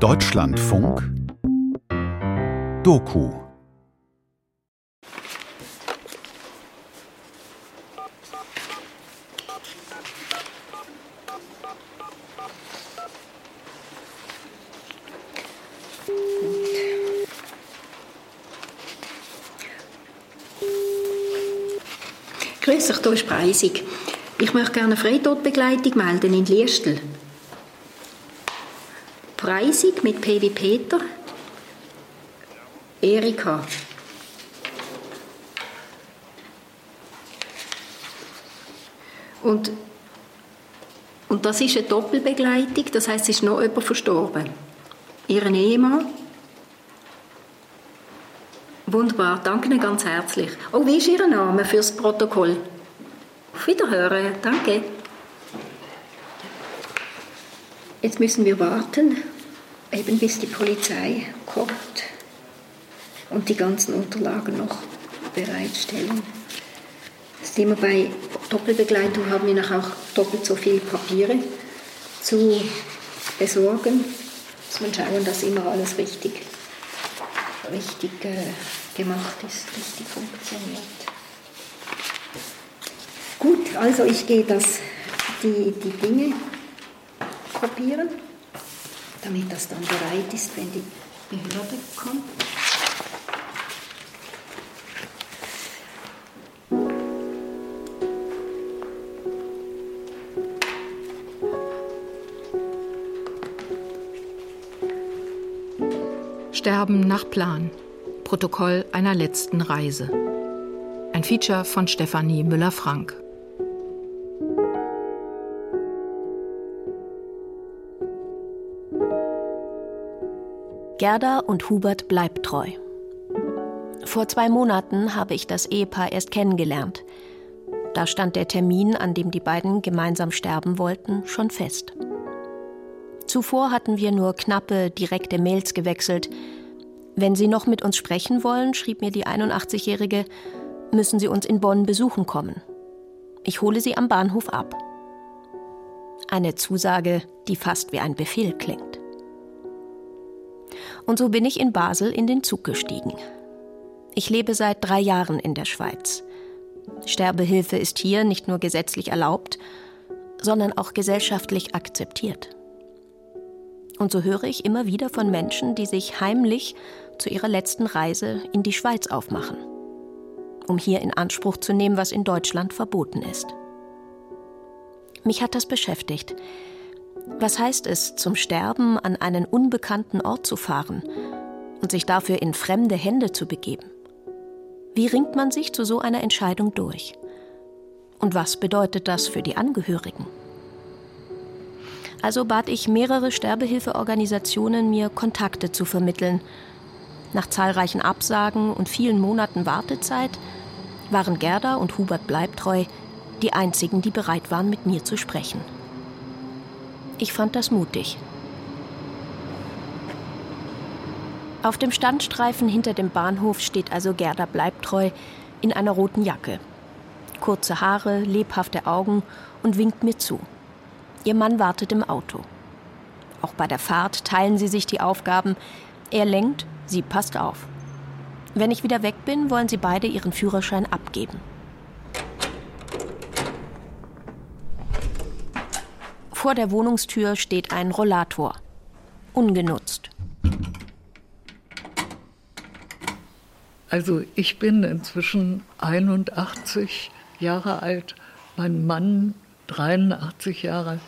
Deutschlandfunk Doku Grüß euch, hier ist Preisig. Ich möchte gerne eine Freitodbegleitung melden in Liestel. Preisig mit P Peter. Erika. Und, und das ist eine Doppelbegleitung, das heißt, es ist noch jemand verstorben. Ihren Ehemann. Wunderbar, danke Ihnen ganz herzlich. Oh, wie ist Ihr Name fürs Protokoll? Auf Wiederhören, danke. Jetzt müssen wir warten, eben bis die Polizei kommt und die ganzen Unterlagen noch bereitstellen. Das immer bei Doppelbegleitung haben wir noch auch doppelt so viele Papiere zu besorgen. Muss man schauen, dass immer alles richtig, richtig äh, gemacht ist, richtig funktioniert. Gut, also ich gehe das, die, die Dinge kopieren, damit das dann bereit ist, wenn die Behörde kommt. Sterben nach Plan. Protokoll einer letzten Reise. Ein Feature von Stefanie Müller-Frank. Gerda und Hubert bleibt treu. Vor zwei Monaten habe ich das Ehepaar erst kennengelernt. Da stand der Termin, an dem die beiden gemeinsam sterben wollten, schon fest. Zuvor hatten wir nur knappe, direkte Mails gewechselt. Wenn Sie noch mit uns sprechen wollen, schrieb mir die 81-Jährige, müssen Sie uns in Bonn besuchen kommen. Ich hole Sie am Bahnhof ab. Eine Zusage, die fast wie ein Befehl klingt. Und so bin ich in Basel in den Zug gestiegen. Ich lebe seit drei Jahren in der Schweiz. Sterbehilfe ist hier nicht nur gesetzlich erlaubt, sondern auch gesellschaftlich akzeptiert. Und so höre ich immer wieder von Menschen, die sich heimlich zu ihrer letzten Reise in die Schweiz aufmachen, um hier in Anspruch zu nehmen, was in Deutschland verboten ist. Mich hat das beschäftigt. Was heißt es, zum Sterben an einen unbekannten Ort zu fahren und sich dafür in fremde Hände zu begeben? Wie ringt man sich zu so einer Entscheidung durch? Und was bedeutet das für die Angehörigen? Also bat ich mehrere Sterbehilfeorganisationen, mir Kontakte zu vermitteln. Nach zahlreichen Absagen und vielen Monaten Wartezeit waren Gerda und Hubert Bleibtreu die einzigen, die bereit waren, mit mir zu sprechen. Ich fand das mutig. Auf dem Standstreifen hinter dem Bahnhof steht also Gerda Bleibtreu in einer roten Jacke. Kurze Haare, lebhafte Augen und winkt mir zu. Ihr Mann wartet im Auto. Auch bei der Fahrt teilen sie sich die Aufgaben. Er lenkt, sie passt auf. Wenn ich wieder weg bin, wollen sie beide ihren Führerschein abgeben. Vor der Wohnungstür steht ein Rollator. Ungenutzt. Also ich bin inzwischen 81 Jahre alt, mein Mann 83 Jahre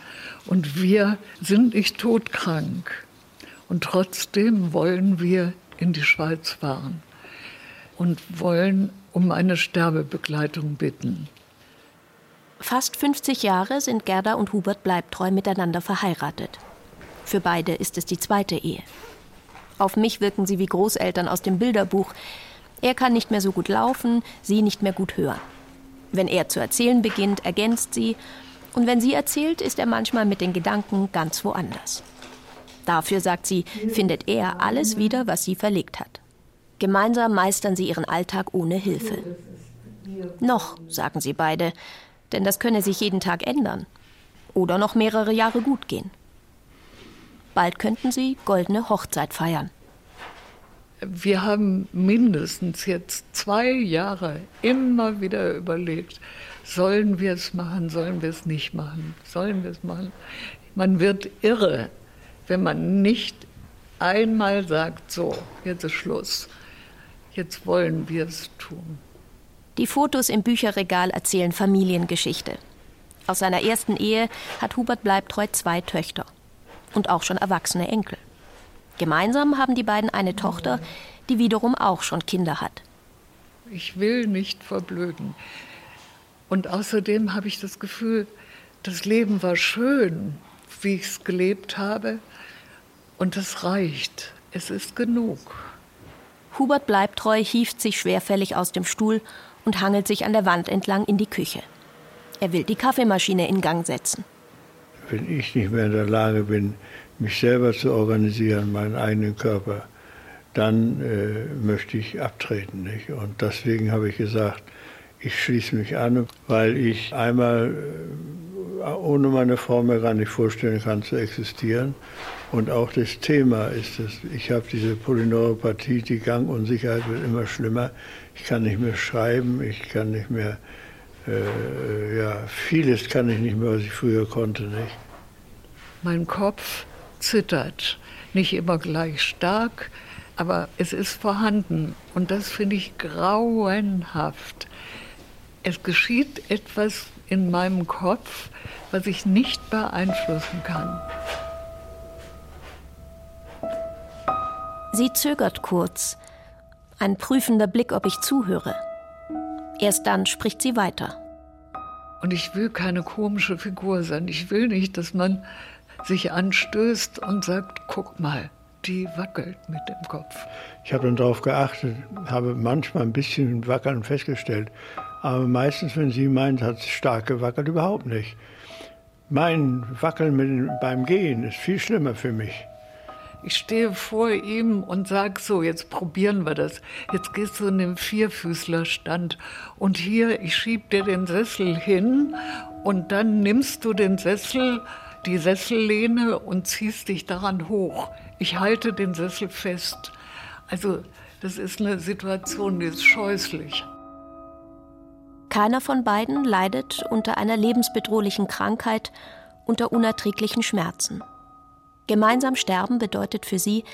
und wir sind nicht todkrank. Und trotzdem wollen wir in die Schweiz fahren und wollen um eine Sterbebegleitung bitten. Fast 50 Jahre sind Gerda und Hubert Bleibtreu miteinander verheiratet. Für beide ist es die zweite Ehe. Auf mich wirken sie wie Großeltern aus dem Bilderbuch. Er kann nicht mehr so gut laufen, sie nicht mehr gut hören. Wenn er zu erzählen beginnt, ergänzt sie, und wenn sie erzählt, ist er manchmal mit den Gedanken ganz woanders. Dafür, sagt sie, findet er alles wieder, was sie verlegt hat. Gemeinsam meistern sie ihren Alltag ohne Hilfe. Noch, sagen sie beide, denn das könne sich jeden Tag ändern. Oder noch mehrere Jahre gut gehen. Bald könnten sie goldene Hochzeit feiern. Wir haben mindestens jetzt zwei Jahre immer wieder überlegt, sollen wir es machen, sollen wir es nicht machen, sollen wir es machen. Man wird irre, wenn man nicht einmal sagt, so, jetzt ist Schluss, jetzt wollen wir es tun. Die Fotos im Bücherregal erzählen Familiengeschichte. Aus seiner ersten Ehe hat Hubert Bleibtreu zwei Töchter und auch schon erwachsene Enkel. Gemeinsam haben die beiden eine Tochter, die wiederum auch schon Kinder hat. Ich will nicht verblöden. Und außerdem habe ich das Gefühl, das Leben war schön, wie ich es gelebt habe. Und es reicht. Es ist genug. Hubert Bleibtreu hieft sich schwerfällig aus dem Stuhl und hangelt sich an der Wand entlang in die Küche. Er will die Kaffeemaschine in Gang setzen. Wenn ich nicht mehr in der Lage bin, mich selber zu organisieren, meinen eigenen Körper, dann äh, möchte ich abtreten. Nicht? Und deswegen habe ich gesagt, ich schließe mich an, weil ich einmal äh, ohne meine Frau mir gar nicht vorstellen kann zu existieren. Und auch das Thema ist es. Ich habe diese Polyneuropathie, die Gangunsicherheit wird immer schlimmer. Ich kann nicht mehr schreiben, ich kann nicht mehr, äh, ja, vieles kann ich nicht mehr, was ich früher konnte. Nicht? Mein Kopf zittert, nicht immer gleich stark, aber es ist vorhanden und das finde ich grauenhaft. Es geschieht etwas in meinem Kopf, was ich nicht beeinflussen kann. Sie zögert kurz. Ein prüfender Blick, ob ich zuhöre. Erst dann spricht sie weiter. Und ich will keine komische Figur sein. Ich will nicht, dass man sich anstößt und sagt, guck mal, die wackelt mit dem Kopf. Ich habe dann darauf geachtet, habe manchmal ein bisschen Wackeln festgestellt. Aber meistens, wenn sie meint, hat es stark gewackelt, überhaupt nicht. Mein Wackeln mit, beim Gehen ist viel schlimmer für mich. Ich stehe vor ihm und sage so, jetzt probieren wir das. Jetzt gehst du in den Vierfüßlerstand und hier, ich schieb dir den Sessel hin und dann nimmst du den Sessel, die Sessellehne und ziehst dich daran hoch. Ich halte den Sessel fest. Also das ist eine Situation, die ist scheußlich. Keiner von beiden leidet unter einer lebensbedrohlichen Krankheit, unter unerträglichen Schmerzen. Gemeinsam sterben bedeutet für sie,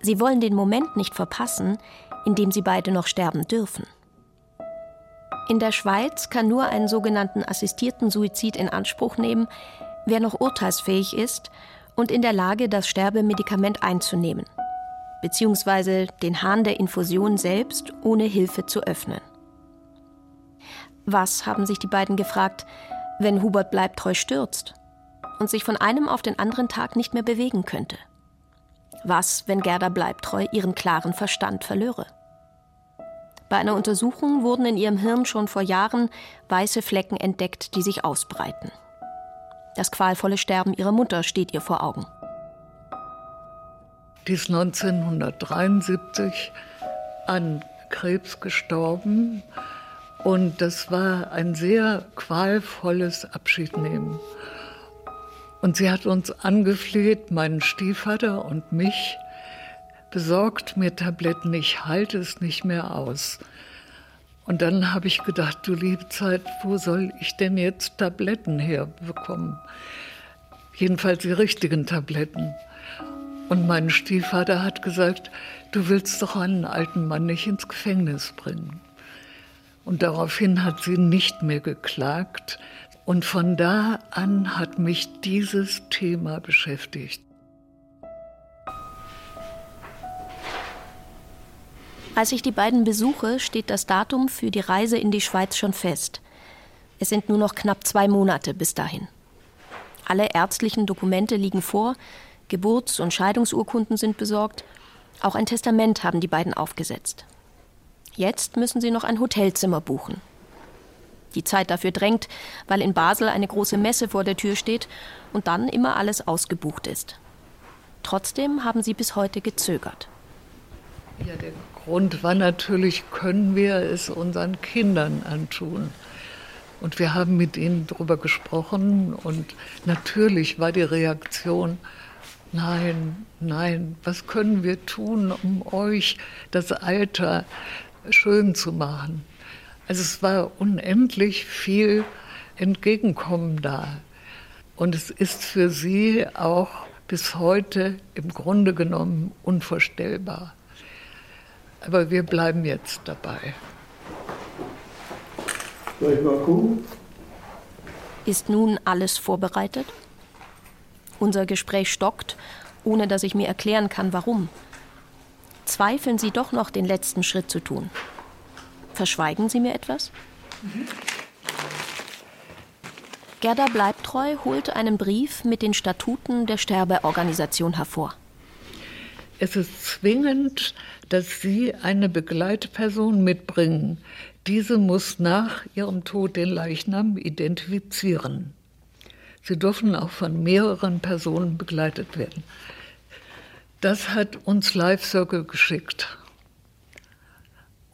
sie wollen den Moment nicht verpassen, in dem sie beide noch sterben dürfen. In der Schweiz kann nur einen sogenannten assistierten Suizid in Anspruch nehmen, wer noch urteilsfähig ist und in der Lage, das Sterbemedikament einzunehmen, beziehungsweise den Hahn der Infusion selbst ohne Hilfe zu öffnen. Was, haben sich die beiden gefragt, wenn Hubert Bleibtreu stürzt und sich von einem auf den anderen Tag nicht mehr bewegen könnte? Was, wenn Gerda Bleibtreu ihren klaren Verstand verlöre? Bei einer Untersuchung wurden in ihrem Hirn schon vor Jahren weiße Flecken entdeckt, die sich ausbreiten. Das qualvolle Sterben ihrer Mutter steht ihr vor Augen. Die ist 1973 an Krebs gestorben und das war ein sehr qualvolles Abschiednehmen. Und sie hat uns angefleht, meinen Stiefvater und mich, besorgt mir Tabletten, ich halte es nicht mehr aus. Und dann habe ich gedacht, du liebe Zeit, wo soll ich denn jetzt Tabletten herbekommen? Jedenfalls die richtigen Tabletten. Und mein Stiefvater hat gesagt, du willst doch einen alten Mann nicht ins Gefängnis bringen. Und daraufhin hat sie nicht mehr geklagt. Und von da an hat mich dieses Thema beschäftigt. Als ich die beiden besuche, steht das Datum für die Reise in die Schweiz schon fest. Es sind nur noch knapp zwei Monate bis dahin. Alle ärztlichen Dokumente liegen vor, Geburts- und Scheidungsurkunden sind besorgt, auch ein Testament haben die beiden aufgesetzt. Jetzt müssen sie noch ein Hotelzimmer buchen. Die Zeit dafür drängt, weil in Basel eine große Messe vor der Tür steht und dann immer alles ausgebucht ist. Trotzdem haben sie bis heute gezögert. Ja, der Grund war natürlich, können wir es unseren Kindern antun. Und wir haben mit ihnen darüber gesprochen und natürlich war die Reaktion, Nein, nein, was können wir tun, um euch das Alter schön zu machen? Also es war unendlich viel Entgegenkommen da. Und es ist für sie auch bis heute im Grunde genommen unvorstellbar. Aber wir bleiben jetzt dabei. Soll ich mal gucken? Ist nun alles vorbereitet? Unser Gespräch stockt, ohne dass ich mir erklären kann, warum. Zweifeln Sie doch noch, den letzten Schritt zu tun? Verschweigen Sie mir etwas? Mhm. Gerda Bleibtreu holt einen Brief mit den Statuten der Sterbeorganisation hervor. Es ist zwingend, dass Sie eine Begleitperson mitbringen. Diese muss nach ihrem Tod den Leichnam identifizieren. Sie dürfen auch von mehreren Personen begleitet werden. Das hat uns Life Circle geschickt.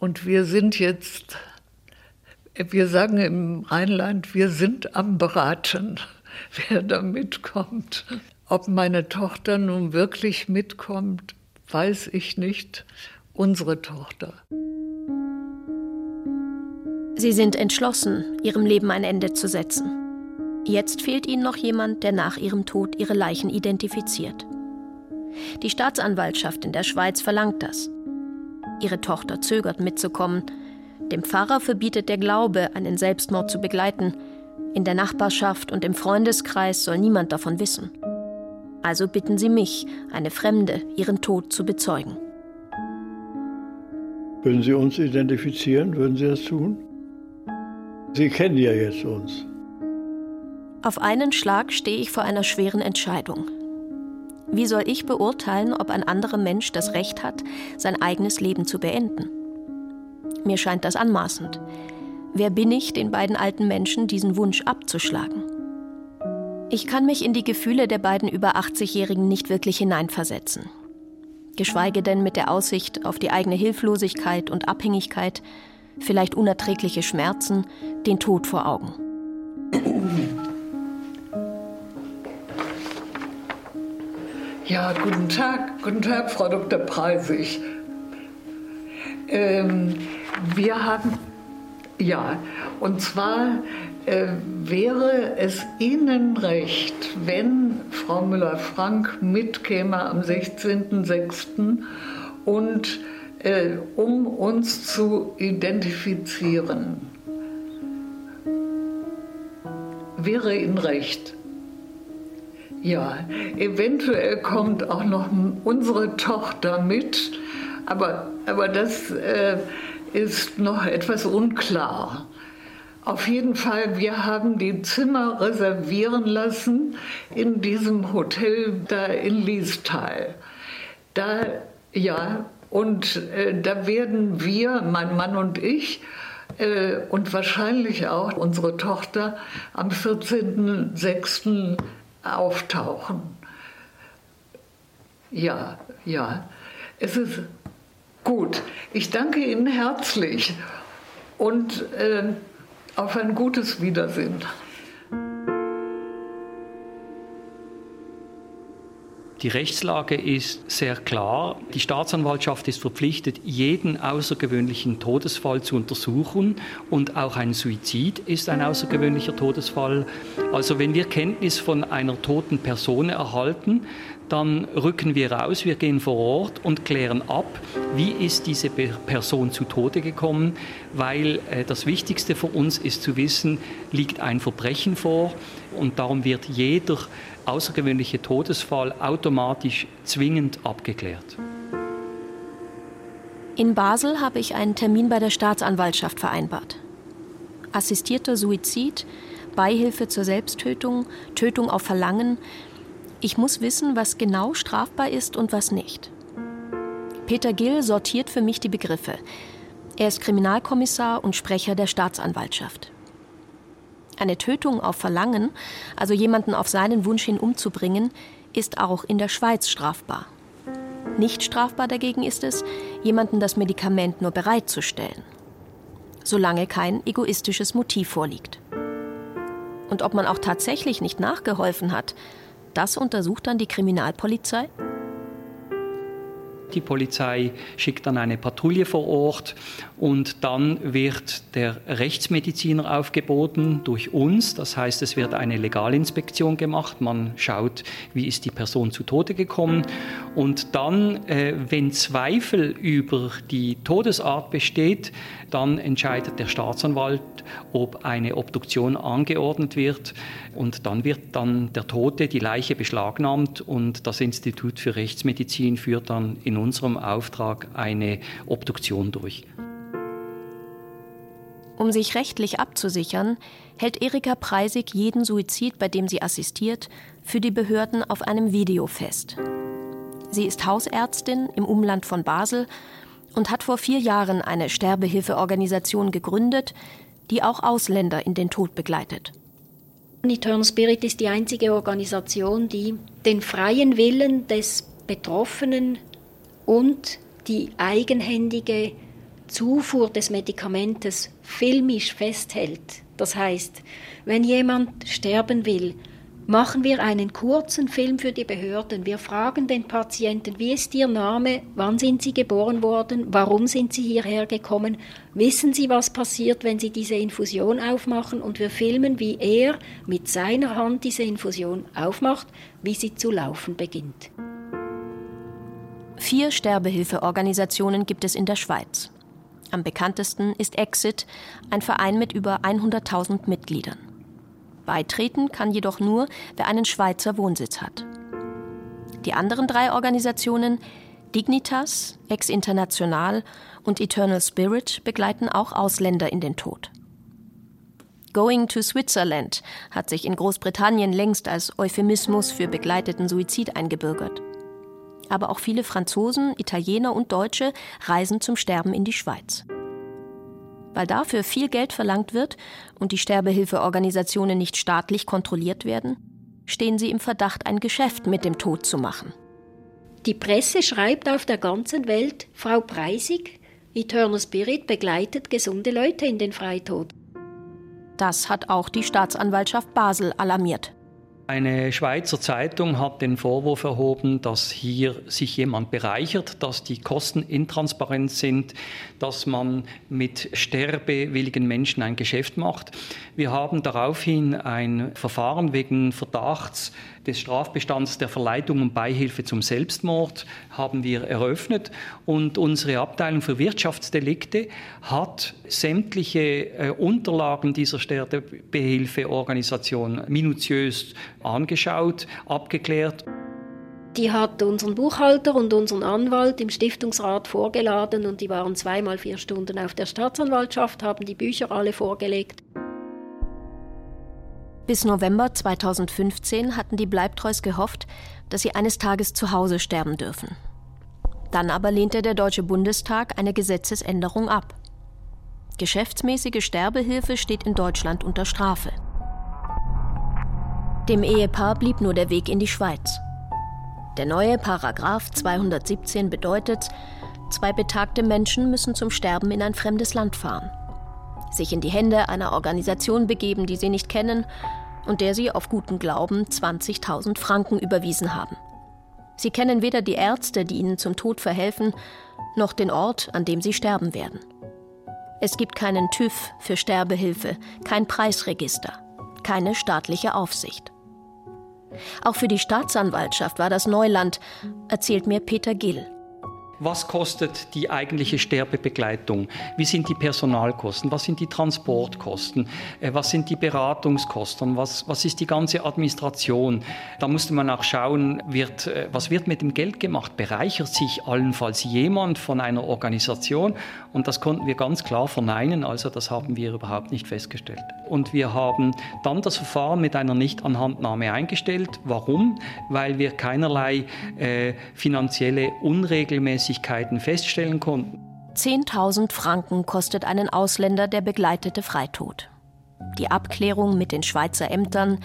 Und wir sind jetzt, wir sagen im Rheinland, wir sind am Beraten, wer da mitkommt. Ob meine Tochter nun wirklich mitkommt, weiß ich nicht. Unsere Tochter. Sie sind entschlossen, ihrem Leben ein Ende zu setzen. Jetzt fehlt ihnen noch jemand, der nach ihrem Tod ihre Leichen identifiziert. Die Staatsanwaltschaft in der Schweiz verlangt das. Ihre Tochter zögert mitzukommen. Dem Pfarrer verbietet der Glaube, einen Selbstmord zu begleiten. In der Nachbarschaft und im Freundeskreis soll niemand davon wissen. Also bitten sie mich, eine Fremde, ihren Tod zu bezeugen. Würden Sie uns identifizieren? Würden Sie das tun? Sie kennen ja jetzt uns. Auf einen Schlag stehe ich vor einer schweren Entscheidung. Wie soll ich beurteilen, ob ein anderer Mensch das Recht hat, sein eigenes Leben zu beenden? Mir scheint das anmaßend. Wer bin ich, den beiden alten Menschen diesen Wunsch abzuschlagen? Ich kann mich in die Gefühle der beiden über 80-Jährigen nicht wirklich hineinversetzen. Geschweige denn mit der Aussicht auf die eigene Hilflosigkeit und Abhängigkeit, vielleicht unerträgliche Schmerzen, den Tod vor Augen. Ja, guten Tag, guten Tag, Frau Dr. Preisig. Ähm, wir haben, ja, und zwar äh, wäre es Ihnen recht, wenn Frau Müller-Frank mitkäme am 16.06. und äh, um uns zu identifizieren. Wäre Ihnen recht? Ja, eventuell kommt auch noch unsere Tochter mit, aber, aber das äh, ist noch etwas unklar. Auf jeden Fall, wir haben die Zimmer reservieren lassen in diesem Hotel da in Liestal. Da, ja, und äh, da werden wir, mein Mann und ich, äh, und wahrscheinlich auch unsere Tochter am 14.06 auftauchen. Ja, ja, es ist gut. Ich danke Ihnen herzlich und äh, auf ein gutes Wiedersehen. Die Rechtslage ist sehr klar. Die Staatsanwaltschaft ist verpflichtet, jeden außergewöhnlichen Todesfall zu untersuchen und auch ein Suizid ist ein außergewöhnlicher Todesfall. Also wenn wir Kenntnis von einer toten Person erhalten, dann rücken wir raus, wir gehen vor Ort und klären ab, wie ist diese Person zu Tode gekommen, weil äh, das Wichtigste für uns ist zu wissen, liegt ein Verbrechen vor und darum wird jeder außergewöhnliche Todesfall automatisch zwingend abgeklärt. In Basel habe ich einen Termin bei der Staatsanwaltschaft vereinbart. Assistierter Suizid, Beihilfe zur Selbsttötung, Tötung auf Verlangen. Ich muss wissen, was genau strafbar ist und was nicht. Peter Gill sortiert für mich die Begriffe. Er ist Kriminalkommissar und Sprecher der Staatsanwaltschaft. Eine Tötung auf Verlangen, also jemanden auf seinen Wunsch hin umzubringen, ist auch in der Schweiz strafbar. Nicht strafbar dagegen ist es, jemanden das Medikament nur bereitzustellen, solange kein egoistisches Motiv vorliegt. Und ob man auch tatsächlich nicht nachgeholfen hat, das untersucht dann die Kriminalpolizei? Die Polizei schickt dann eine Patrouille vor Ort und dann wird der Rechtsmediziner aufgeboten durch uns. Das heißt, es wird eine Legalinspektion gemacht. Man schaut, wie ist die Person zu Tode gekommen. Und dann, äh, wenn Zweifel über die Todesart besteht, dann entscheidet der Staatsanwalt, ob eine Obduktion angeordnet wird. Und dann wird dann der Tote, die Leiche beschlagnahmt und das Institut für Rechtsmedizin führt dann in unserem Auftrag eine Obduktion durch. Um sich rechtlich abzusichern, hält Erika Preisig jeden Suizid, bei dem sie assistiert, für die Behörden auf einem Video fest. Sie ist Hausärztin im Umland von Basel und hat vor vier Jahren eine Sterbehilfeorganisation gegründet, die auch Ausländer in den Tod begleitet. Eternal Spirit ist die einzige Organisation, die den freien Willen des Betroffenen und die eigenhändige Zufuhr des Medikamentes filmisch festhält. Das heißt, wenn jemand sterben will, machen wir einen kurzen Film für die Behörden. Wir fragen den Patienten, wie ist Ihr Name, wann sind Sie geboren worden, warum sind Sie hierher gekommen, wissen Sie, was passiert, wenn Sie diese Infusion aufmachen und wir filmen, wie er mit seiner Hand diese Infusion aufmacht, wie sie zu laufen beginnt. Vier Sterbehilfeorganisationen gibt es in der Schweiz. Am bekanntesten ist Exit, ein Verein mit über 100.000 Mitgliedern. Beitreten kann jedoch nur, wer einen Schweizer Wohnsitz hat. Die anderen drei Organisationen Dignitas, Ex International und Eternal Spirit begleiten auch Ausländer in den Tod. Going to Switzerland hat sich in Großbritannien längst als Euphemismus für begleiteten Suizid eingebürgert. Aber auch viele Franzosen, Italiener und Deutsche reisen zum Sterben in die Schweiz. Weil dafür viel Geld verlangt wird und die Sterbehilfeorganisationen nicht staatlich kontrolliert werden, stehen sie im Verdacht, ein Geschäft mit dem Tod zu machen. Die Presse schreibt auf der ganzen Welt, Frau Preisig, Eternal Spirit begleitet gesunde Leute in den Freitod. Das hat auch die Staatsanwaltschaft Basel alarmiert. Eine Schweizer Zeitung hat den Vorwurf erhoben, dass hier sich jemand bereichert, dass die Kosten intransparent sind, dass man mit sterbewilligen Menschen ein Geschäft macht. Wir haben daraufhin ein Verfahren wegen Verdachts des Strafbestands der Verleitung und Beihilfe zum Selbstmord haben wir eröffnet und unsere Abteilung für Wirtschaftsdelikte hat sämtliche äh, Unterlagen dieser Sterbehilfeorganisation minutiös angeschaut, abgeklärt. Die hat unseren Buchhalter und unseren Anwalt im Stiftungsrat vorgeladen und die waren zweimal vier Stunden auf der Staatsanwaltschaft, haben die Bücher alle vorgelegt. Bis November 2015 hatten die Bleibtreus gehofft, dass sie eines Tages zu Hause sterben dürfen. Dann aber lehnte der Deutsche Bundestag eine Gesetzesänderung ab. Geschäftsmäßige Sterbehilfe steht in Deutschland unter Strafe. Dem Ehepaar blieb nur der Weg in die Schweiz. Der neue Paragraph 217 bedeutet, zwei betagte Menschen müssen zum Sterben in ein fremdes Land fahren, sich in die Hände einer Organisation begeben, die sie nicht kennen und der sie auf guten Glauben 20.000 Franken überwiesen haben. Sie kennen weder die Ärzte, die ihnen zum Tod verhelfen, noch den Ort, an dem sie sterben werden. Es gibt keinen TÜV für Sterbehilfe, kein Preisregister, keine staatliche Aufsicht. Auch für die Staatsanwaltschaft war das Neuland, erzählt mir Peter Gill. Was kostet die eigentliche Sterbebegleitung? Wie sind die Personalkosten? Was sind die Transportkosten? Äh, was sind die Beratungskosten? Was, was ist die ganze Administration? Da musste man auch schauen, wird, äh, was wird mit dem Geld gemacht? Bereichert sich allenfalls jemand von einer Organisation? Und das konnten wir ganz klar verneinen, also das haben wir überhaupt nicht festgestellt. Und wir haben dann das Verfahren mit einer Nichtanhandnahme eingestellt. Warum? Weil wir keinerlei äh, finanzielle Unregelmäßigkeiten Unregelmäßigkeiten feststellen konnten. 10.000 Franken kostet einen Ausländer der begleitete Freitod. Die Abklärung mit den Schweizer Ämtern,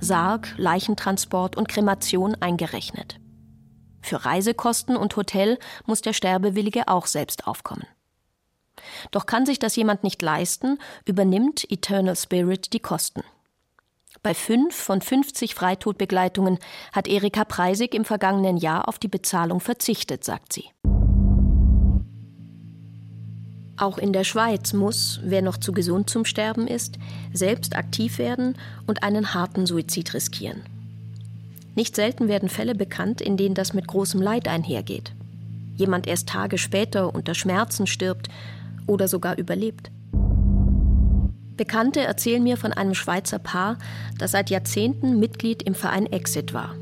Sarg, Leichentransport und Kremation eingerechnet. Für Reisekosten und Hotel muss der Sterbewillige auch selbst aufkommen. Doch kann sich das jemand nicht leisten, übernimmt Eternal Spirit die Kosten. Bei fünf von 50 Freitodbegleitungen hat Erika Preisig im vergangenen Jahr auf die Bezahlung verzichtet, sagt sie. Auch in der Schweiz muss, wer noch zu gesund zum Sterben ist, selbst aktiv werden und einen harten Suizid riskieren. Nicht selten werden Fälle bekannt, in denen das mit großem Leid einhergeht. Jemand erst Tage später unter Schmerzen stirbt oder sogar überlebt. Bekannte erzählen mir von einem Schweizer Paar, das seit Jahrzehnten Mitglied im Verein Exit war.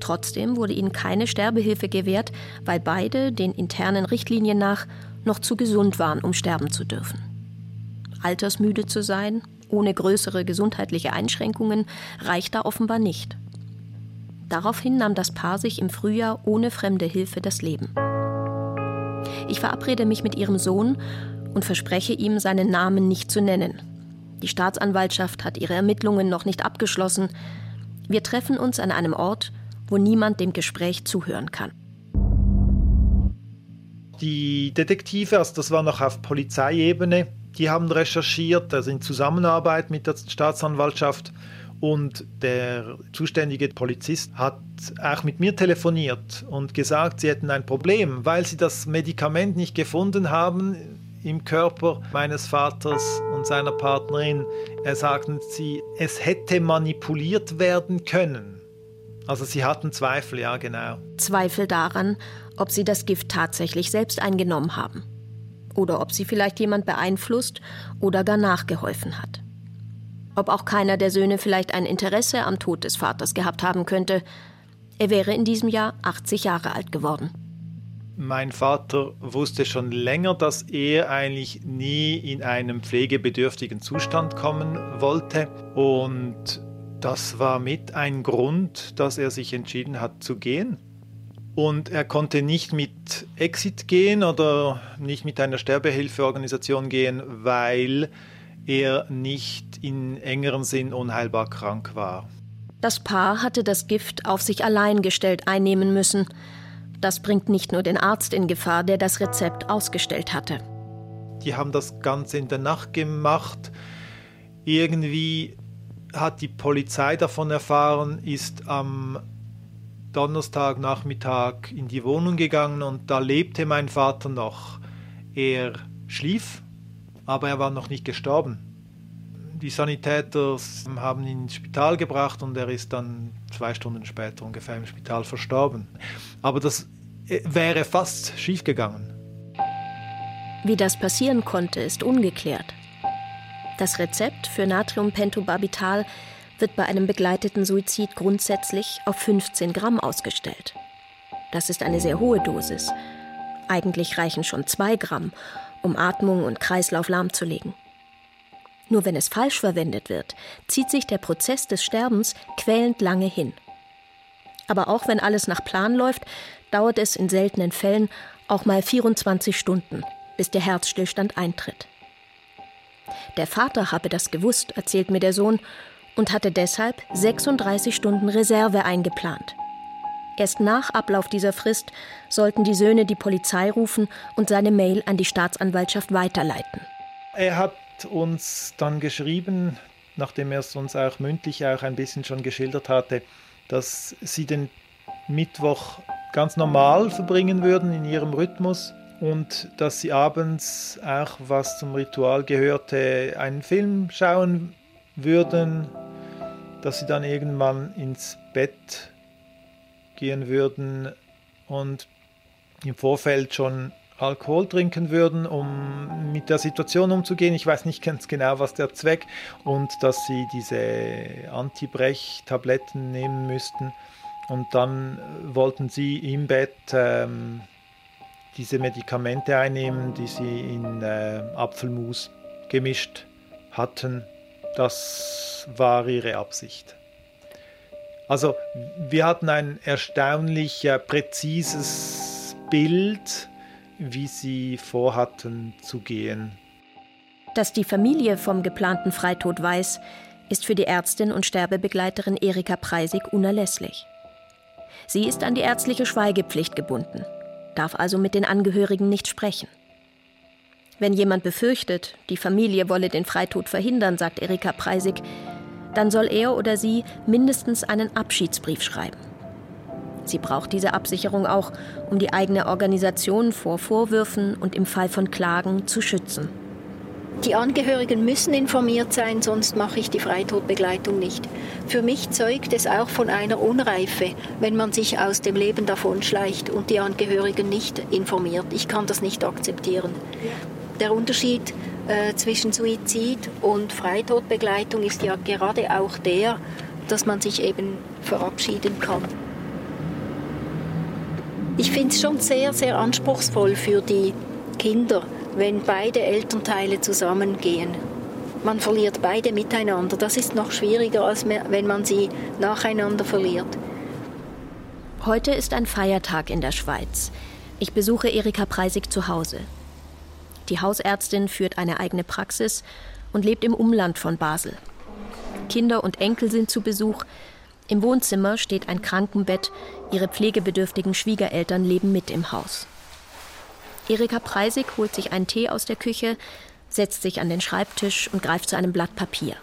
Trotzdem wurde ihnen keine Sterbehilfe gewährt, weil beide den internen Richtlinien nach noch zu gesund waren, um sterben zu dürfen. Altersmüde zu sein, ohne größere gesundheitliche Einschränkungen, reicht da offenbar nicht. Daraufhin nahm das Paar sich im Frühjahr ohne fremde Hilfe das Leben. Ich verabrede mich mit ihrem Sohn und verspreche ihm, seinen Namen nicht zu nennen. Die Staatsanwaltschaft hat ihre Ermittlungen noch nicht abgeschlossen. Wir treffen uns an einem Ort, wo niemand dem Gespräch zuhören kann. Die Detektive, also das war noch auf Polizeiebene, die haben recherchiert, also in Zusammenarbeit mit der Staatsanwaltschaft. Und der zuständige Polizist hat auch mit mir telefoniert und gesagt, sie hätten ein Problem, weil sie das Medikament nicht gefunden haben im Körper meines Vaters und seiner Partnerin. Er sagten sie, es hätte manipuliert werden können. Also sie hatten Zweifel, ja genau. Zweifel daran, ob sie das Gift tatsächlich selbst eingenommen haben. Oder ob sie vielleicht jemand beeinflusst oder gar nachgeholfen hat. Ob auch keiner der Söhne vielleicht ein Interesse am Tod des Vaters gehabt haben könnte. Er wäre in diesem Jahr 80 Jahre alt geworden. Mein Vater wusste schon länger, dass er eigentlich nie in einen pflegebedürftigen Zustand kommen wollte. Und das war mit ein Grund, dass er sich entschieden hat zu gehen. Und er konnte nicht mit Exit gehen oder nicht mit einer Sterbehilfeorganisation gehen, weil er nicht in engerem Sinn unheilbar krank war. Das Paar hatte das Gift auf sich allein gestellt einnehmen müssen. Das bringt nicht nur den Arzt in Gefahr, der das Rezept ausgestellt hatte. Die haben das Ganze in der Nacht gemacht. Irgendwie hat die Polizei davon erfahren, ist am Donnerstagnachmittag in die Wohnung gegangen und da lebte mein Vater noch. Er schlief, aber er war noch nicht gestorben. Die Sanitäter haben ihn ins Spital gebracht und er ist dann zwei Stunden später ungefähr im Spital verstorben. Aber das äh, wäre fast schiefgegangen. Wie das passieren konnte, ist ungeklärt. Das Rezept für Natriumpentobarbital wird bei einem begleiteten Suizid grundsätzlich auf 15 Gramm ausgestellt. Das ist eine sehr hohe Dosis. Eigentlich reichen schon 2 Gramm, um Atmung und Kreislauf lahmzulegen. Nur wenn es falsch verwendet wird, zieht sich der Prozess des Sterbens quälend lange hin. Aber auch wenn alles nach Plan läuft, dauert es in seltenen Fällen auch mal 24 Stunden, bis der Herzstillstand eintritt. Der Vater habe das gewusst, erzählt mir der Sohn, und hatte deshalb 36 Stunden Reserve eingeplant. Erst nach Ablauf dieser Frist sollten die Söhne die Polizei rufen und seine Mail an die Staatsanwaltschaft weiterleiten. Er hat uns dann geschrieben, nachdem er es uns auch mündlich auch ein bisschen schon geschildert hatte, dass sie den Mittwoch ganz normal verbringen würden in ihrem Rhythmus und dass sie abends auch, was zum Ritual gehörte, einen Film schauen würden dass sie dann irgendwann ins Bett gehen würden und im Vorfeld schon Alkohol trinken würden, um mit der Situation umzugehen. Ich weiß nicht ganz genau, was der Zweck und dass sie diese Antibrech-Tabletten nehmen müssten. Und dann wollten sie im Bett ähm, diese Medikamente einnehmen, die sie in äh, Apfelmus gemischt hatten. Das war ihre Absicht. Also wir hatten ein erstaunlich äh, präzises Bild, wie sie vorhatten zu gehen. Dass die Familie vom geplanten Freitod weiß, ist für die Ärztin und Sterbebegleiterin Erika Preisig unerlässlich. Sie ist an die ärztliche Schweigepflicht gebunden, darf also mit den Angehörigen nicht sprechen. Wenn jemand befürchtet, die Familie wolle den Freitod verhindern, sagt Erika Preisig, dann soll er oder sie mindestens einen Abschiedsbrief schreiben. Sie braucht diese Absicherung auch, um die eigene Organisation vor Vorwürfen und im Fall von Klagen zu schützen. Die Angehörigen müssen informiert sein, sonst mache ich die Freitodbegleitung nicht. Für mich zeugt es auch von einer Unreife, wenn man sich aus dem Leben davonschleicht und die Angehörigen nicht informiert. Ich kann das nicht akzeptieren. Der Unterschied äh, zwischen Suizid und Freitodbegleitung ist ja gerade auch der, dass man sich eben verabschieden kann. Ich finde es schon sehr, sehr anspruchsvoll für die Kinder, wenn beide Elternteile zusammengehen. Man verliert beide miteinander. Das ist noch schwieriger, als wenn man sie nacheinander verliert. Heute ist ein Feiertag in der Schweiz. Ich besuche Erika Preisig zu Hause. Die Hausärztin führt eine eigene Praxis und lebt im Umland von Basel. Kinder und Enkel sind zu Besuch. Im Wohnzimmer steht ein Krankenbett. Ihre pflegebedürftigen Schwiegereltern leben mit im Haus. Erika Preisig holt sich einen Tee aus der Küche, setzt sich an den Schreibtisch und greift zu einem Blatt Papier.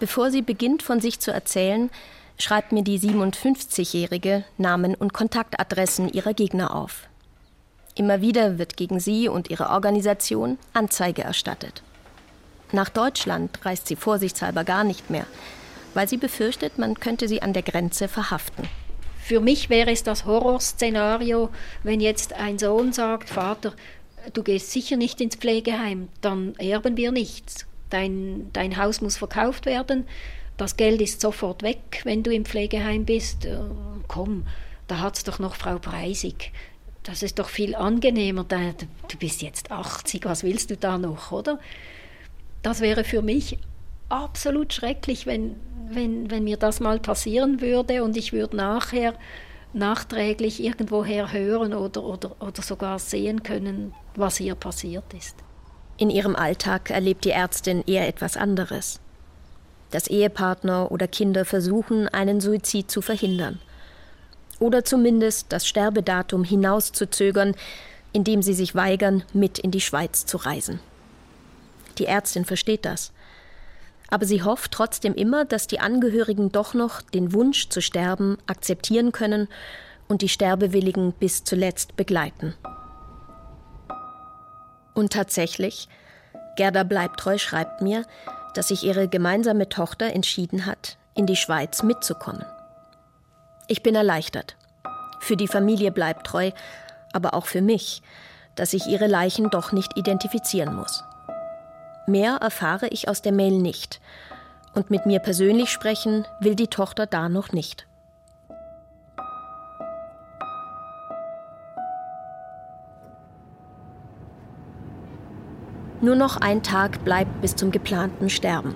Bevor sie beginnt, von sich zu erzählen, schreibt mir die 57-Jährige Namen und Kontaktadressen ihrer Gegner auf. Immer wieder wird gegen sie und ihre Organisation Anzeige erstattet. Nach Deutschland reist sie vorsichtshalber gar nicht mehr, weil sie befürchtet, man könnte sie an der Grenze verhaften. Für mich wäre es das Horrorszenario, wenn jetzt ein Sohn sagt, Vater, du gehst sicher nicht ins Pflegeheim, dann erben wir nichts. Dein, dein Haus muss verkauft werden, das Geld ist sofort weg, wenn du im Pflegeheim bist. Äh, komm, da hat es doch noch Frau Preisig. Das ist doch viel angenehmer. Du bist jetzt 80, was willst du da noch, oder? Das wäre für mich absolut schrecklich, wenn, wenn, wenn mir das mal passieren würde und ich würde nachher nachträglich irgendwoher hören oder, oder, oder sogar sehen können, was hier passiert ist. In ihrem Alltag erlebt die Ärztin eher etwas anderes. Dass Ehepartner oder Kinder versuchen, einen Suizid zu verhindern. Oder zumindest das Sterbedatum hinauszuzögern, indem sie sich weigern, mit in die Schweiz zu reisen. Die Ärztin versteht das aber sie hofft trotzdem immer, dass die Angehörigen doch noch den Wunsch zu sterben akzeptieren können und die Sterbewilligen bis zuletzt begleiten. Und tatsächlich, Gerda Bleibtreu schreibt mir, dass sich ihre gemeinsame Tochter entschieden hat, in die Schweiz mitzukommen. Ich bin erleichtert. Für die Familie Bleibtreu, aber auch für mich, dass ich ihre Leichen doch nicht identifizieren muss. Mehr erfahre ich aus der Mail nicht. Und mit mir persönlich sprechen will die Tochter da noch nicht. Nur noch ein Tag bleibt bis zum geplanten Sterben.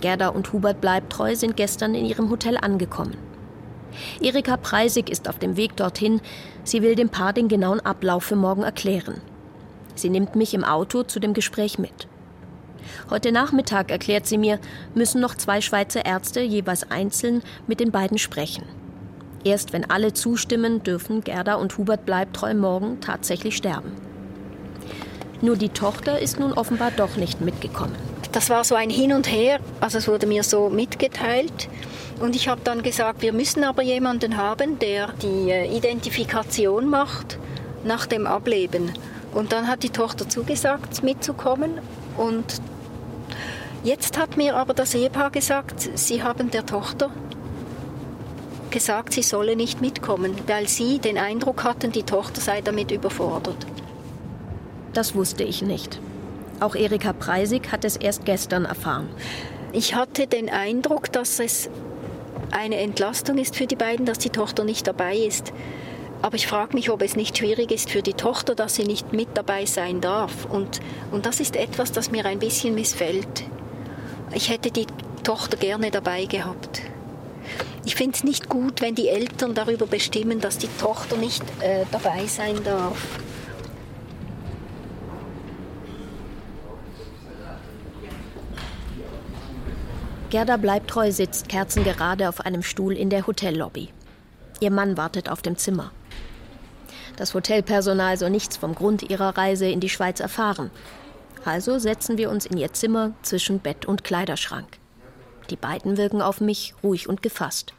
Gerda und Hubert Bleibtreu sind gestern in ihrem Hotel angekommen. Erika Preisig ist auf dem Weg dorthin. Sie will dem Paar den genauen Ablauf für morgen erklären. Sie nimmt mich im Auto zu dem Gespräch mit. Heute Nachmittag, erklärt sie mir, müssen noch zwei Schweizer Ärzte jeweils einzeln mit den beiden sprechen. Erst wenn alle zustimmen, dürfen Gerda und Hubert Bleibtreu morgen tatsächlich sterben. Nur die Tochter ist nun offenbar doch nicht mitgekommen. Das war so ein Hin und Her, also es wurde mir so mitgeteilt. Und ich habe dann gesagt, wir müssen aber jemanden haben, der die äh, Identifikation macht nach dem Ableben. Und dann hat die Tochter zugesagt, mitzukommen. Und Jetzt hat mir aber das Ehepaar gesagt, sie haben der Tochter gesagt, sie solle nicht mitkommen, weil sie den Eindruck hatten, die Tochter sei damit überfordert. Das wusste ich nicht. Auch Erika Preisig hat es erst gestern erfahren. Ich hatte den Eindruck, dass es eine Entlastung ist für die beiden, dass die Tochter nicht dabei ist. Aber ich frage mich, ob es nicht schwierig ist für die Tochter, dass sie nicht mit dabei sein darf. Und, und das ist etwas, das mir ein bisschen missfällt. Ich hätte die Tochter gerne dabei gehabt. Ich finde es nicht gut, wenn die Eltern darüber bestimmen, dass die Tochter nicht äh, dabei sein darf. Gerda Bleibtreu sitzt kerzengerade auf einem Stuhl in der Hotellobby. Ihr Mann wartet auf dem Zimmer. Das Hotelpersonal soll nichts vom Grund ihrer Reise in die Schweiz erfahren. Also setzen wir uns in ihr Zimmer zwischen Bett und Kleiderschrank. Die beiden wirken auf mich ruhig und gefasst.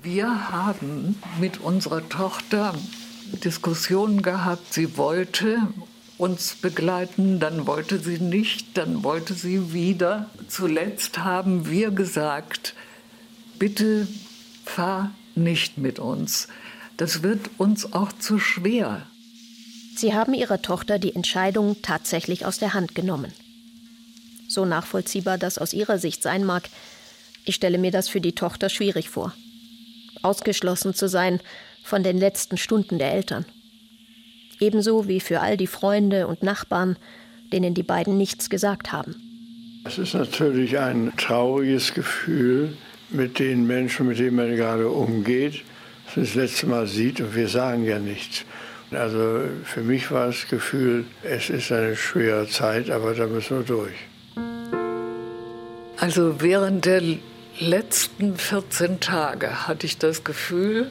Wir haben mit unserer Tochter Diskussionen gehabt. Sie wollte uns begleiten, dann wollte sie nicht, dann wollte sie wieder. Zuletzt haben wir gesagt, bitte fahr nicht mit uns. Das wird uns auch zu schwer. Sie haben ihrer Tochter die Entscheidung tatsächlich aus der Hand genommen. So nachvollziehbar das aus ihrer Sicht sein mag, ich stelle mir das für die Tochter schwierig vor. Ausgeschlossen zu sein von den letzten Stunden der Eltern. Ebenso wie für all die Freunde und Nachbarn, denen die beiden nichts gesagt haben. Es ist natürlich ein trauriges Gefühl mit den Menschen, mit denen man gerade umgeht, dass man das letzte Mal sieht und wir sagen ja nichts. Also für mich war das Gefühl, es ist eine schwere Zeit, aber da müssen wir durch. Also während der letzten 14 Tage hatte ich das Gefühl,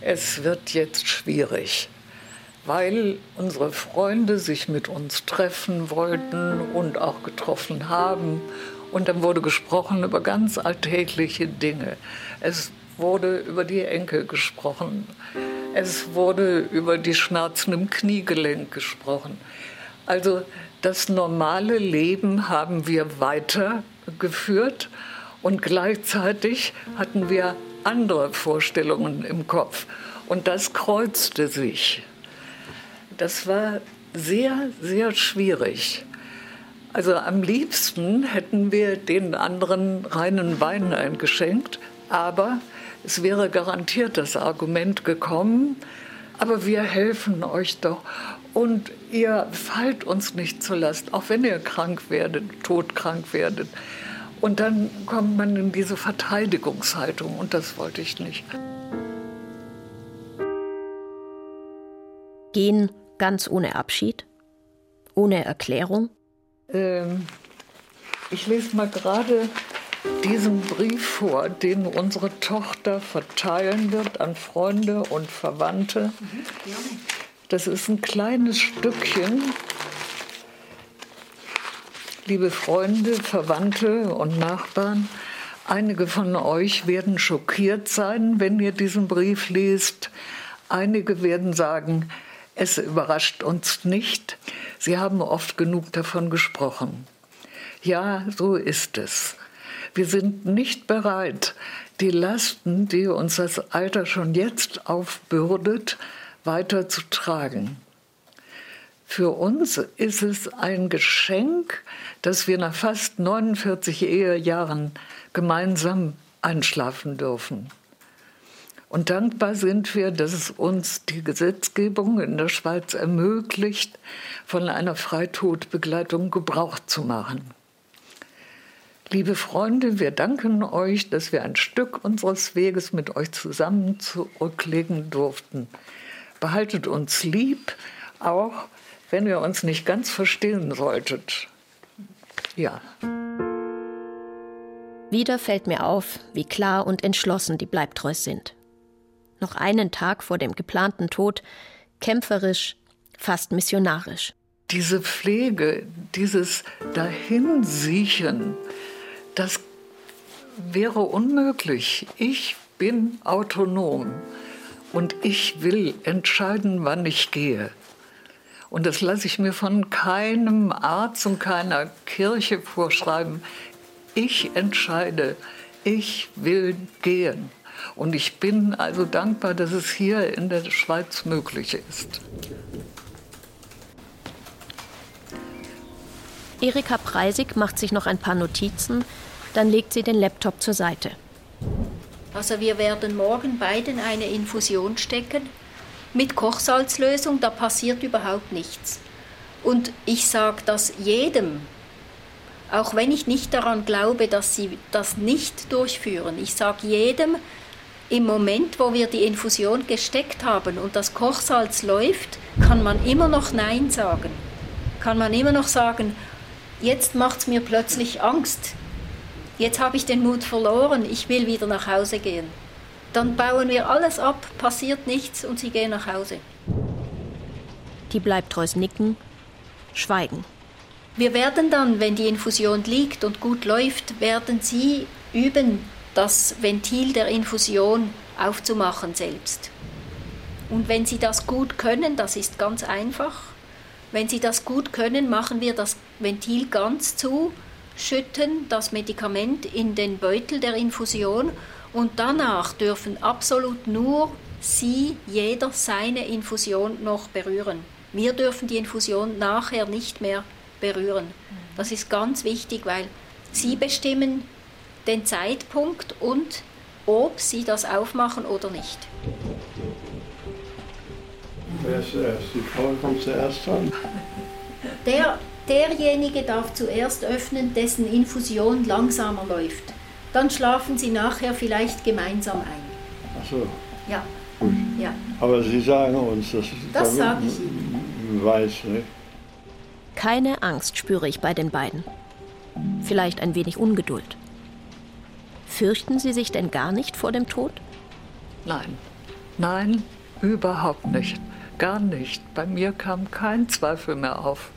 es wird jetzt schwierig, weil unsere Freunde sich mit uns treffen wollten und auch getroffen haben. Und dann wurde gesprochen über ganz alltägliche Dinge. Es wurde über die Enkel gesprochen. Es wurde über die Schmerzen im Kniegelenk gesprochen. Also das normale Leben haben wir weitergeführt und gleichzeitig hatten wir andere Vorstellungen im Kopf. Und das kreuzte sich. Das war sehr, sehr schwierig. Also am liebsten hätten wir den anderen reinen Wein eingeschenkt, aber es wäre garantiert das Argument gekommen, aber wir helfen euch doch und ihr fallt uns nicht zur Last, auch wenn ihr krank werdet, todkrank werdet. Und dann kommt man in diese Verteidigungshaltung und das wollte ich nicht. Gehen ganz ohne Abschied? Ohne Erklärung? Ähm, ich lese mal gerade diesen Brief vor, den unsere Tochter verteilen wird an Freunde und Verwandte. Das ist ein kleines Stückchen Liebe Freunde, Verwandte und Nachbarn, einige von euch werden schockiert sein, wenn ihr diesen Brief liest. Einige werden sagen, es überrascht uns nicht. Sie haben oft genug davon gesprochen. Ja, so ist es. Wir sind nicht bereit, die Lasten, die uns das Alter schon jetzt aufbürdet, weiter zu tragen. Für uns ist es ein Geschenk, dass wir nach fast 49 Ehejahren gemeinsam einschlafen dürfen. Und dankbar sind wir, dass es uns die Gesetzgebung in der Schweiz ermöglicht, von einer Freitodbegleitung Gebrauch zu machen. Liebe Freunde, wir danken euch, dass wir ein Stück unseres Weges mit euch zusammen zurücklegen durften. Behaltet uns lieb, auch wenn ihr uns nicht ganz verstehen solltet. Ja. Wieder fällt mir auf, wie klar und entschlossen die Bleibtreus sind. Noch einen Tag vor dem geplanten Tod, kämpferisch, fast missionarisch. Diese Pflege, dieses Dahinsiechen, das wäre unmöglich. Ich bin autonom und ich will entscheiden, wann ich gehe. Und das lasse ich mir von keinem Arzt und keiner Kirche vorschreiben. Ich entscheide, ich will gehen. Und ich bin also dankbar, dass es hier in der Schweiz möglich ist. Erika Preisig macht sich noch ein paar Notizen, dann legt sie den Laptop zur Seite. Also wir werden morgen beiden eine Infusion stecken mit Kochsalzlösung, da passiert überhaupt nichts. Und ich sage das jedem, auch wenn ich nicht daran glaube, dass sie das nicht durchführen. Ich sage jedem, im Moment, wo wir die Infusion gesteckt haben und das Kochsalz läuft, kann man immer noch Nein sagen. Kann man immer noch sagen, jetzt macht es mir plötzlich Angst. Jetzt habe ich den Mut verloren, ich will wieder nach Hause gehen. Dann bauen wir alles ab, passiert nichts und sie gehen nach Hause. Die Bleibtreus nicken, schweigen. Wir werden dann, wenn die Infusion liegt und gut läuft, werden sie üben, das Ventil der Infusion aufzumachen selbst. Und wenn Sie das gut können, das ist ganz einfach, wenn Sie das gut können, machen wir das Ventil ganz zu, schütten das Medikament in den Beutel der Infusion und danach dürfen absolut nur Sie, jeder, seine Infusion noch berühren. Wir dürfen die Infusion nachher nicht mehr berühren. Das ist ganz wichtig, weil Sie bestimmen den Zeitpunkt und ob Sie das aufmachen oder nicht. Wer ist zuerst? Die Frau kommt zuerst dran. Der, derjenige darf zuerst öffnen, dessen Infusion langsamer läuft. Dann schlafen Sie nachher vielleicht gemeinsam ein. Ach so. Ja. Gut. ja. Aber Sie sagen uns, dass Das sage ich Ihnen. weiß, ne? Keine Angst spüre ich bei den beiden. Vielleicht ein wenig Ungeduld. Fürchten Sie sich denn gar nicht vor dem Tod? Nein, nein, überhaupt nicht. Gar nicht. Bei mir kam kein Zweifel mehr auf.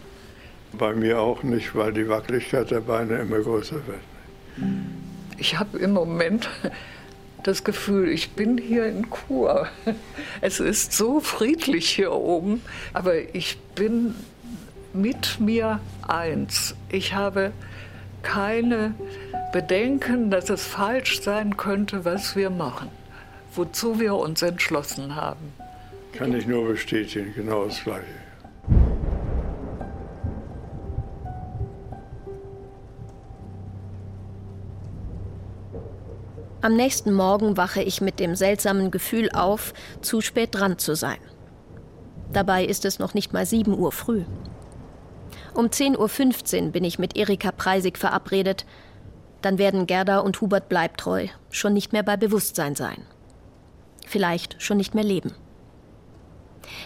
Bei mir auch nicht, weil die Wackeligkeit der Beine immer größer wird. Ich habe im Moment das Gefühl, ich bin hier in Kur. Es ist so friedlich hier oben, aber ich bin mit mir eins. Ich habe keine Bedenken, dass es falsch sein könnte, was wir machen, wozu wir uns entschlossen haben. Kann ich nur bestätigen, genau das Gleiche. Am nächsten Morgen wache ich mit dem seltsamen Gefühl auf, zu spät dran zu sein. Dabei ist es noch nicht mal 7 Uhr früh. Um 10.15 Uhr bin ich mit Erika Preisig verabredet. Dann werden Gerda und Hubert Bleibtreu schon nicht mehr bei Bewusstsein sein. Vielleicht schon nicht mehr leben.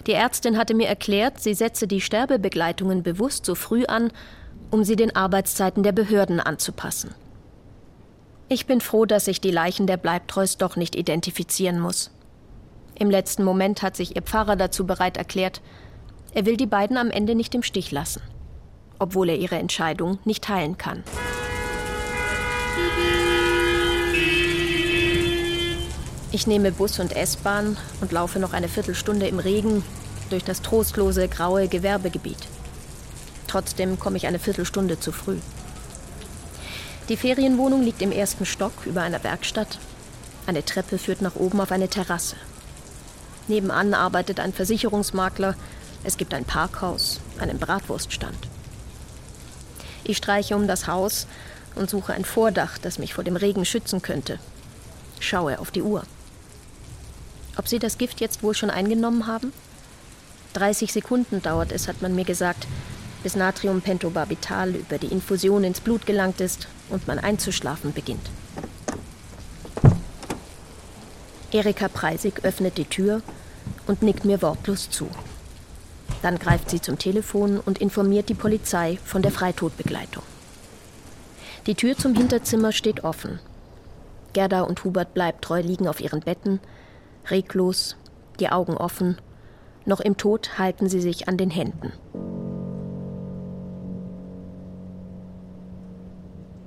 Die Ärztin hatte mir erklärt, sie setze die Sterbebegleitungen bewusst so früh an, um sie den Arbeitszeiten der Behörden anzupassen. Ich bin froh, dass ich die Leichen der Bleibtreus doch nicht identifizieren muss. Im letzten Moment hat sich ihr Pfarrer dazu bereit erklärt, er will die beiden am Ende nicht im Stich lassen, obwohl er ihre Entscheidung nicht teilen kann. Ich nehme Bus und S-Bahn und laufe noch eine Viertelstunde im Regen durch das trostlose graue Gewerbegebiet. Trotzdem komme ich eine Viertelstunde zu früh. Die Ferienwohnung liegt im ersten Stock über einer Werkstatt. Eine Treppe führt nach oben auf eine Terrasse. Nebenan arbeitet ein Versicherungsmakler. Es gibt ein Parkhaus, einen Bratwurststand. Ich streiche um das Haus und suche ein Vordach, das mich vor dem Regen schützen könnte. Schaue auf die Uhr. Ob Sie das Gift jetzt wohl schon eingenommen haben? 30 Sekunden dauert es, hat man mir gesagt, bis Natriumpentobarbital über die Infusion ins Blut gelangt ist und man einzuschlafen beginnt. Erika Preisig öffnet die Tür und nickt mir wortlos zu. Dann greift sie zum Telefon und informiert die Polizei von der Freitodbegleitung. Die Tür zum Hinterzimmer steht offen. Gerda und Hubert Bleibtreu liegen auf ihren Betten, reglos, die Augen offen. Noch im Tod halten sie sich an den Händen.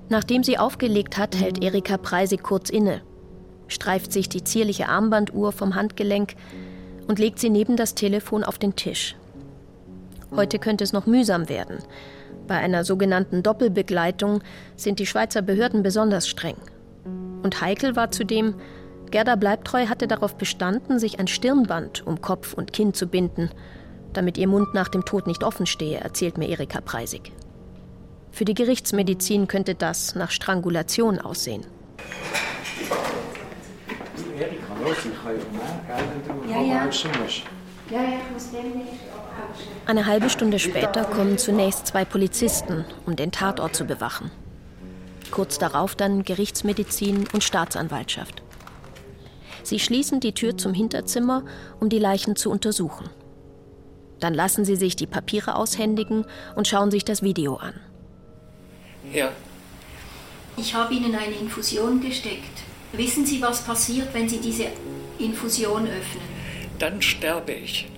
Nachdem sie aufgelegt hat, hält Erika Preisig kurz inne, streift sich die zierliche Armbanduhr vom Handgelenk und legt sie neben das Telefon auf den Tisch. Heute könnte es noch mühsam werden. Bei einer sogenannten Doppelbegleitung sind die Schweizer Behörden besonders streng. Und heikel war zudem, Gerda Bleibtreu hatte darauf bestanden, sich ein Stirnband um Kopf und Kinn zu binden, damit ihr Mund nach dem Tod nicht offen stehe, erzählt mir Erika Preisig. Für die Gerichtsmedizin könnte das nach Strangulation aussehen. Ja, ja. Eine halbe Stunde später kommen zunächst zwei Polizisten, um den Tatort zu bewachen. Kurz darauf dann Gerichtsmedizin und Staatsanwaltschaft. Sie schließen die Tür zum Hinterzimmer, um die Leichen zu untersuchen. Dann lassen sie sich die Papiere aushändigen und schauen sich das Video an. Ja, Ich habe Ihnen eine Infusion gesteckt. Wissen Sie, was passiert, wenn Sie diese Infusion öffnen? dann sterbe ich.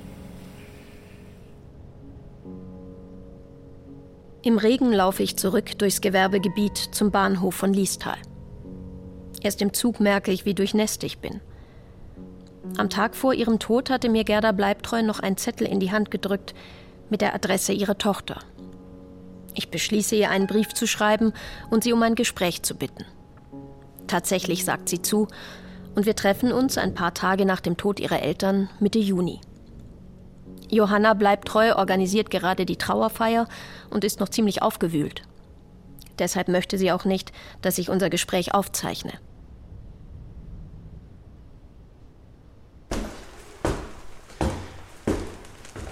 Im Regen laufe ich zurück durchs Gewerbegebiet zum Bahnhof von Liestal. Erst im Zug merke ich, wie durchnässt ich bin. Am Tag vor ihrem Tod hatte mir Gerda Bleibtreu noch einen Zettel in die Hand gedrückt mit der Adresse ihrer Tochter. Ich beschließe ihr einen Brief zu schreiben und sie um ein Gespräch zu bitten. Tatsächlich sagt sie zu, und wir treffen uns ein paar Tage nach dem Tod ihrer Eltern Mitte Juni. Johanna bleibt treu, organisiert gerade die Trauerfeier und ist noch ziemlich aufgewühlt. Deshalb möchte sie auch nicht, dass ich unser Gespräch aufzeichne.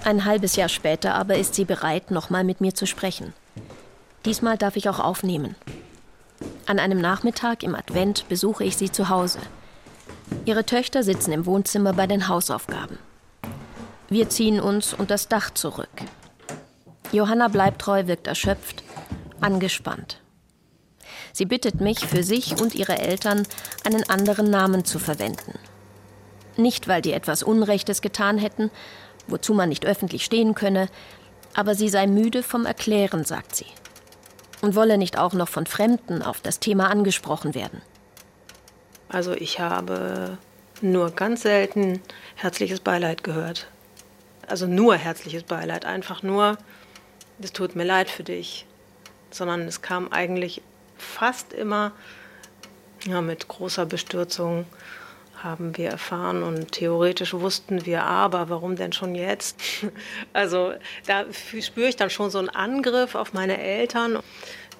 Ein halbes Jahr später aber ist sie bereit, nochmal mit mir zu sprechen. Diesmal darf ich auch aufnehmen. An einem Nachmittag im Advent besuche ich sie zu Hause. Ihre Töchter sitzen im Wohnzimmer bei den Hausaufgaben. Wir ziehen uns unter das Dach zurück. Johanna Bleibtreu wirkt erschöpft, angespannt. Sie bittet mich, für sich und ihre Eltern einen anderen Namen zu verwenden. Nicht, weil die etwas Unrechtes getan hätten, wozu man nicht öffentlich stehen könne, aber sie sei müde vom Erklären, sagt sie, und wolle nicht auch noch von Fremden auf das Thema angesprochen werden. Also ich habe nur ganz selten herzliches Beileid gehört. Also nur herzliches Beileid, einfach nur, es tut mir leid für dich. Sondern es kam eigentlich fast immer ja, mit großer Bestürzung haben wir erfahren und theoretisch wussten wir aber, warum denn schon jetzt? Also da spüre ich dann schon so einen Angriff auf meine Eltern.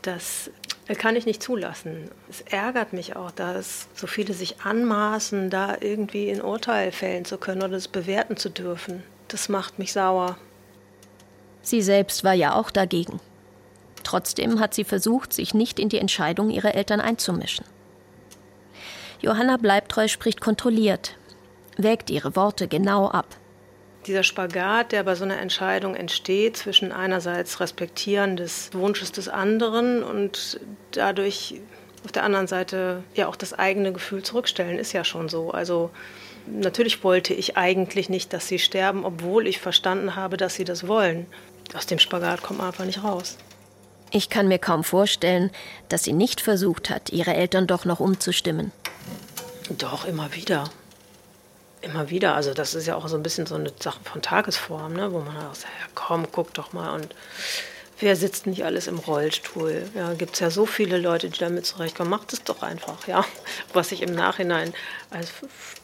Das kann ich nicht zulassen. Es ärgert mich auch, dass so viele sich anmaßen, da irgendwie ein Urteil fällen zu können oder es bewerten zu dürfen. Das macht mich sauer. Sie selbst war ja auch dagegen. Trotzdem hat sie versucht, sich nicht in die Entscheidung ihrer Eltern einzumischen. Johanna Bleibtreu spricht kontrolliert, wägt ihre Worte genau ab. Dieser Spagat, der bei so einer Entscheidung entsteht, zwischen einerseits Respektieren des Wunsches des anderen und dadurch auf der anderen Seite ja auch das eigene Gefühl zurückstellen, ist ja schon so. Also natürlich wollte ich eigentlich nicht, dass sie sterben, obwohl ich verstanden habe, dass sie das wollen. Aus dem Spagat kommt man einfach nicht raus. Ich kann mir kaum vorstellen, dass sie nicht versucht hat, ihre Eltern doch noch umzustimmen. Doch, immer wieder. Immer wieder. Also das ist ja auch so ein bisschen so eine Sache von Tagesform, ne? wo man auch sagt, ja komm, guck doch mal und wer sitzt nicht alles im Rollstuhl? Ja, gibt es ja so viele Leute, die damit zurechtkommen. Macht es doch einfach, ja. Was ich im Nachhinein als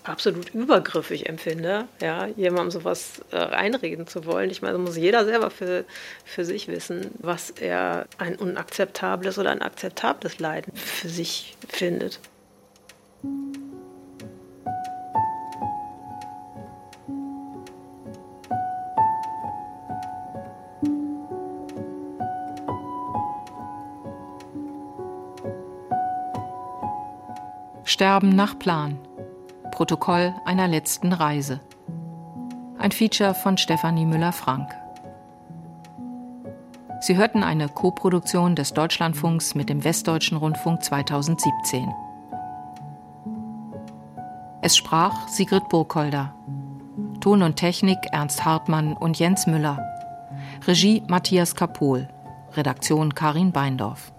absolut übergriffig empfinde, ja, jemandem sowas äh, reinreden zu wollen. Ich meine, muss jeder selber für, für sich wissen, was er ein unakzeptables oder ein akzeptables Leiden für sich findet. Sterben nach Plan. Protokoll einer letzten Reise. Ein Feature von Stefanie Müller-Frank. Sie hörten eine Koproduktion des Deutschlandfunks mit dem Westdeutschen Rundfunk 2017. Es sprach Sigrid Burgholder. Ton und Technik Ernst Hartmann und Jens Müller. Regie Matthias Kapohl. Redaktion Karin Beindorf.